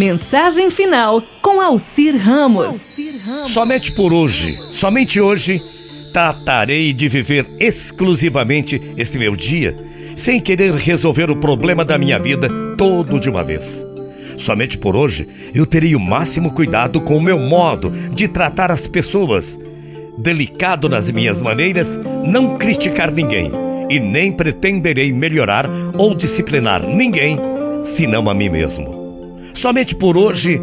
Mensagem final com Alcir Ramos. Somente por hoje, somente hoje, tratarei de viver exclusivamente esse meu dia, sem querer resolver o problema da minha vida todo de uma vez. Somente por hoje eu terei o máximo cuidado com o meu modo de tratar as pessoas. Delicado nas minhas maneiras, não criticar ninguém e nem pretenderei melhorar ou disciplinar ninguém, senão a mim mesmo. Somente por hoje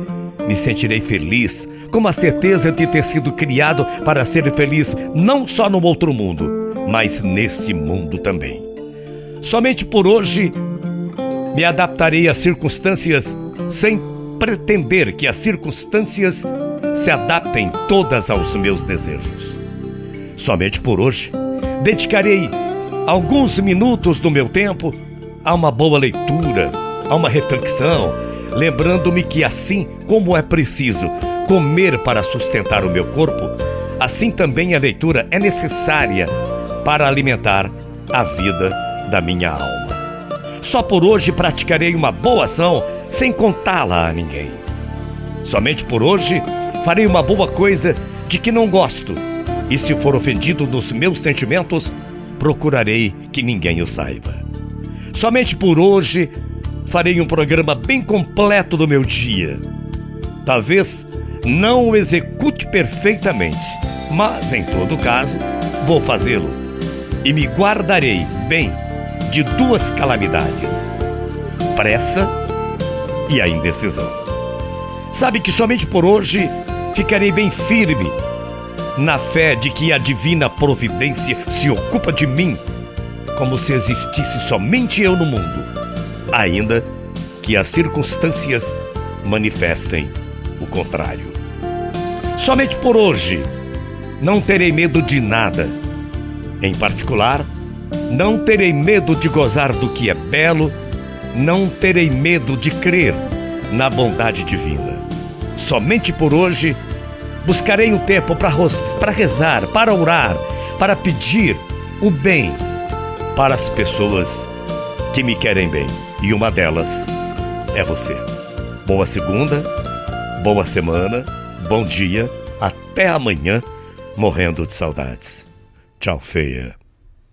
me sentirei feliz, com a certeza de ter sido criado para ser feliz não só no outro mundo, mas nesse mundo também. Somente por hoje me adaptarei às circunstâncias sem pretender que as circunstâncias se adaptem todas aos meus desejos. Somente por hoje dedicarei alguns minutos do meu tempo a uma boa leitura, a uma reflexão, lembrando-me que assim como é preciso comer para sustentar o meu corpo, assim também a leitura é necessária para alimentar a vida da minha alma. Só por hoje praticarei uma boa ação sem contá-la a ninguém. Somente por hoje farei uma boa coisa de que não gosto, e se for ofendido nos meus sentimentos, procurarei que ninguém o saiba. Somente por hoje farei um programa bem completo do meu dia. Talvez não o execute perfeitamente, mas em todo caso, vou fazê-lo e me guardarei bem de duas calamidades: pressa e a indecisão. Sabe que somente por hoje ficarei bem firme na fé de que a divina providência se ocupa de mim, como se existisse somente eu no mundo ainda que as circunstâncias manifestem o contrário. Somente por hoje não terei medo de nada. Em particular, não terei medo de gozar do que é belo, não terei medo de crer na bondade divina. Somente por hoje buscarei um tempo para rezar, para orar, para pedir o bem para as pessoas que me querem bem e uma delas é você. Boa segunda, boa semana, bom dia, até amanhã, morrendo de saudades. Tchau, feia.